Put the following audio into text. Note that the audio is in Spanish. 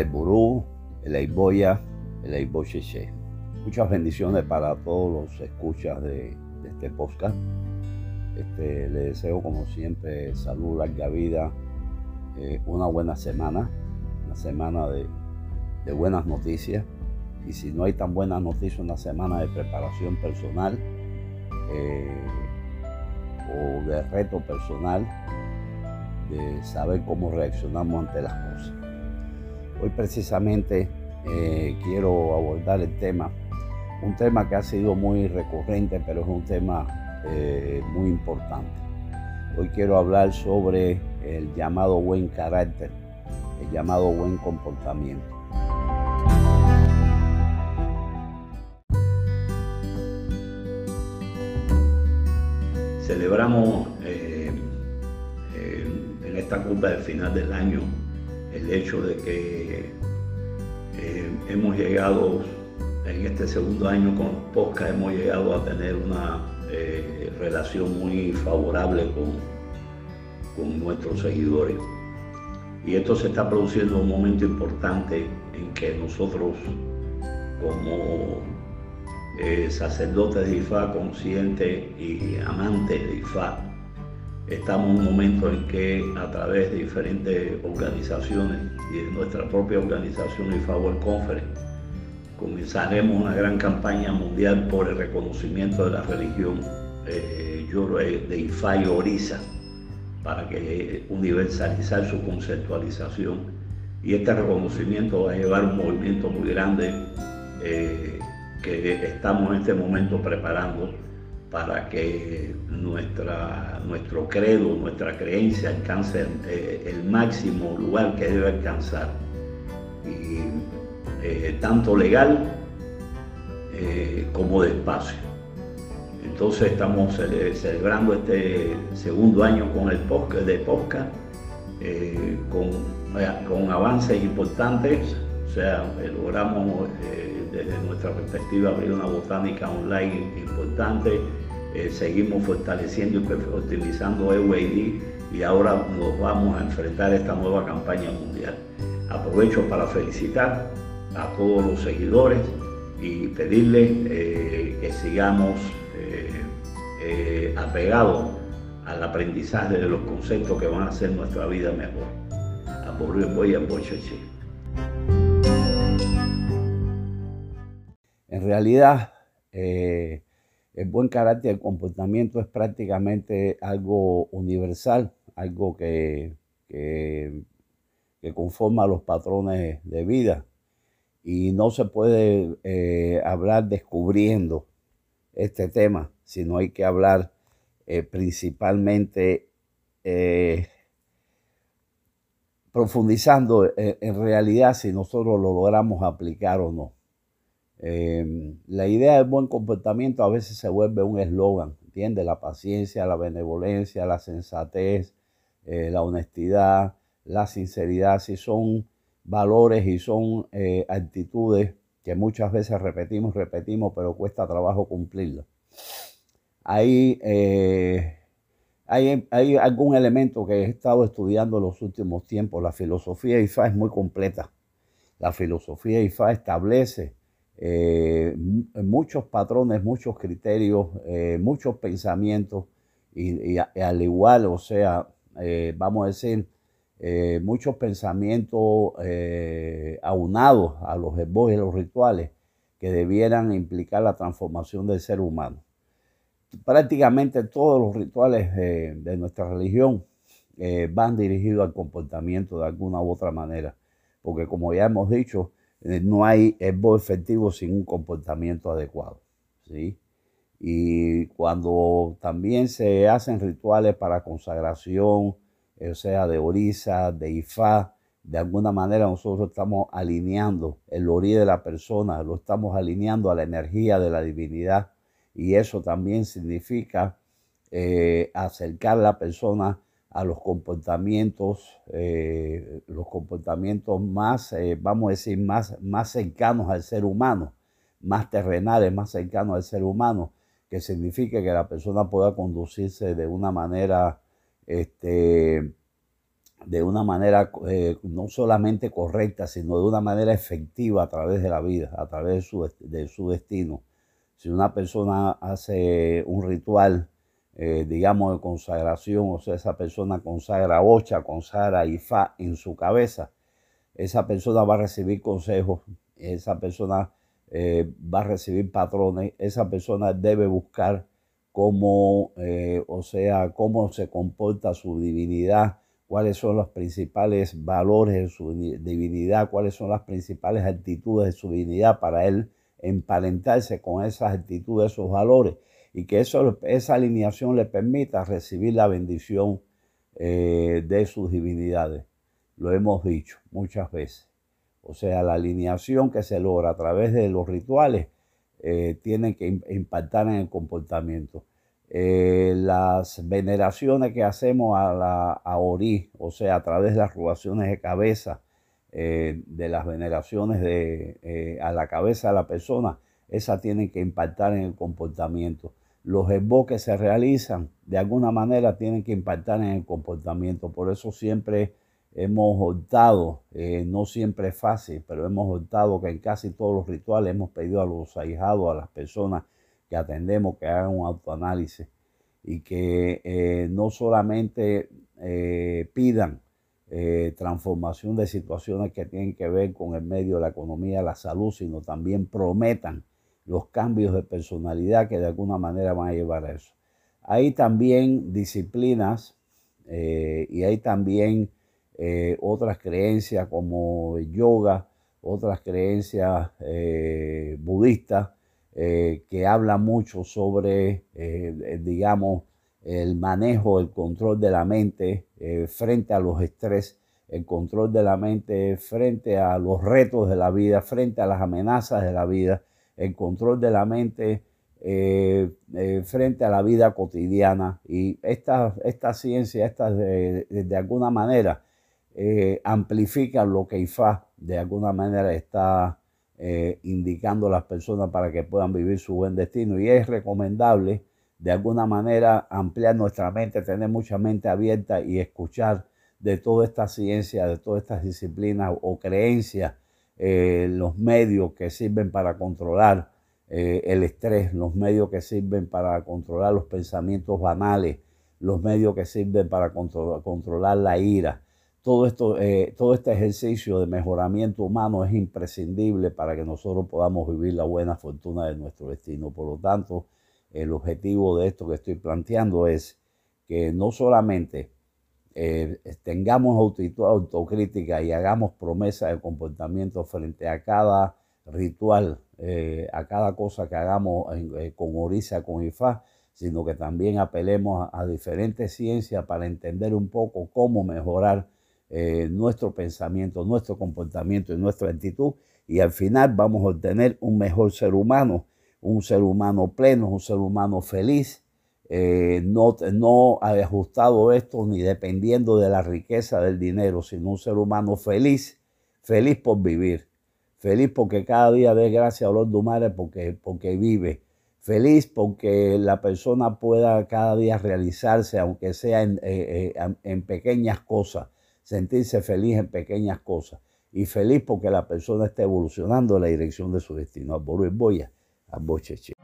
el Burú, el Eiboya, el. Muchas bendiciones para todos los escuchas de, este podcast. Este, le deseo como siempre salud, larga vida, eh, una buena semana, una semana de, buenas noticias. Y si no hay tan buenas noticias, una semana de preparación personal eh, o de reto personal, de saber cómo reaccionamos ante las cosas. Hoy precisamente eh, quiero abordar el tema, un tema que ha sido muy recurrente, pero es un tema eh, muy importante. Hoy quiero hablar sobre el llamado buen carácter, el llamado buen comportamiento. Celebramos eh, en esta curva del final del año el hecho de que eh, hemos llegado en este segundo año con podcast, hemos llegado a tener una eh, relación muy favorable con, con nuestros seguidores. Y esto se está produciendo en un momento importante en que nosotros como eh, sacerdotes de IFA, conscientes y amantes de IFA, Estamos en un momento en que a través de diferentes organizaciones y de nuestra propia organización IFA World Conference comenzaremos una gran campaña mundial por el reconocimiento de la religión eh, de IFA y Orisa para que universalizar su conceptualización. Y este reconocimiento va a llevar un movimiento muy grande eh, que estamos en este momento preparando para que nuestra, nuestro credo, nuestra creencia alcance eh, el máximo lugar que debe alcanzar, eh, tanto legal eh, como de espacio. Entonces estamos celebrando este segundo año con el podcast de podcast, con, con avances importantes, o sea, logramos desde nuestra perspectiva abrir una botánica online importante, eh, seguimos fortaleciendo y optimizando EWID y ahora nos vamos a enfrentar a esta nueva campaña mundial. Aprovecho para felicitar a todos los seguidores y pedirles eh, que sigamos eh, apegados al aprendizaje de los conceptos que van a hacer nuestra vida mejor. A voy a En realidad, el buen carácter, el comportamiento es prácticamente algo universal, algo que, que, conforma los patrones de vida. Y no se puede eh, hablar descubriendo este tema, sino hay que hablar eh, principalmente eh, profundizando en realidad si nosotros lo logramos aplicar o no. Em, la idea del buen comportamiento a veces se vuelve un eslogan, ¿entiendes? La paciencia, la benevolencia, la sensatez, eh, la honestidad, la sinceridad, si son valores y son eh, actitudes que muchas veces repetimos, repetimos, pero cuesta trabajo cumplirlas. Hay, eh, hay, hay, algún elemento que he estado estudiando en los últimos tiempos. La filosofía IFA es muy completa. La filosofía IFA establece eh, muchos patrones, muchos criterios, eh, muchos pensamientos y, al igual, o sea, eh, vamos a decir, muchos pensamientos aunados a los esbozos y los rituales que debieran implicar la transformación del ser humano. Prácticamente todos los rituales de nuestra religión van dirigidos al comportamiento de alguna u otra manera, porque como ya hemos dicho, no hay esbo efectivo sin un comportamiento adecuado. ¿sí? Y cuando también se hacen rituales para consagración, o sea, de orisa, de ifá, de alguna manera nosotros estamos alineando el orí de la persona, lo estamos alineando a la energía de la divinidad y eso también significa eh, acercar a la persona a los comportamientos, eh, los comportamientos más, eh, vamos a decir, más, más cercanos al ser humano, más terrenales, más cercanos al ser humano, que significa que la persona pueda conducirse de una manera este, de una manera eh, no solamente correcta, sino de una manera efectiva a través de la vida, a través de su, de su destino. Si una persona hace un ritual, eh, digamos, de consagración, o sea, esa persona consagra Ocha, consagra Ifá en su cabeza, esa persona va a recibir consejos, esa persona eh, va a recibir patrones, esa persona debe buscar cómo, o sea, cómo se comporta su divinidad, cuáles son los principales valores de su divinidad, cuáles son las principales actitudes de su divinidad para él emparentarse con esas actitudes, esos valores, y que eso, esa alineación le permita recibir la bendición eh, de sus divinidades. Lo hemos dicho muchas veces. O sea, la alineación que se logra a través de los rituales eh, tiene que impactar en el comportamiento. Eh, las veneraciones que hacemos a, la, a Ori, o sea, a través de las rubaciones de cabeza, eh, de las veneraciones de, a la cabeza de la persona, esas tienen que impactar en el comportamiento. Los esboques que se realizan, de alguna manera, tienen que impactar en el comportamiento. Por eso siempre hemos optado, no siempre es fácil, pero hemos optado que en casi todos los rituales hemos pedido a los ahijados, a las personas, que atendemos, que hagan un autoanálisis y que eh, no solamente eh, pidan eh, transformación de situaciones que tienen que ver con el medio la economía, la salud, sino también prometan los cambios de personalidad que de alguna manera van a llevar a eso. Hay también disciplinas y hay también otras creencias como yoga, otras creencias budistas eh, que habla mucho sobre, eh, digamos, el manejo, el control de la mente eh, frente a los estrés, el control de la mente frente a los retos de la vida, frente a las amenazas de la vida, el control de la mente frente a la vida cotidiana. Y esta, esta ciencia, esta de, de alguna manera, amplifica lo que IFA de alguna manera está eh, indicando a las personas para que puedan vivir su buen destino. Y es recomendable de alguna manera ampliar nuestra mente, tener mucha mente abierta y escuchar de toda esta ciencia, de todas estas disciplinas o creencias, eh, los medios que sirven para controlar eh, el estrés, los medios que sirven para controlar los pensamientos banales, los medios que sirven para controlar la ira, todo, esto, eh, todo este ejercicio de mejoramiento humano es imprescindible para que nosotros podamos vivir la buena fortuna de nuestro destino. Por lo tanto, el objetivo de esto que estoy planteando es que no solamente eh, tengamos autocrítica y hagamos promesa de comportamiento frente a cada ritual, eh, a cada cosa que hagamos con Orisa, con Ifá, sino que también apelemos a diferentes ciencias para entender un poco cómo mejorar eh, nuestro pensamiento, nuestro comportamiento y nuestra actitud. Y al final vamos a obtener un mejor ser humano, un ser humano pleno, un ser humano feliz, eh, no, no ajustado esto ni dependiendo de la riqueza del dinero, sino un ser humano feliz, feliz por vivir, feliz porque cada día dé gracias a los Dumare porque, porque vive, feliz porque la persona pueda cada día realizarse, aunque sea en, eh, en pequeñas cosas sentirse feliz en pequeñas cosas y feliz porque la persona está evolucionando en la dirección de su destino. Boya, a Bocheche.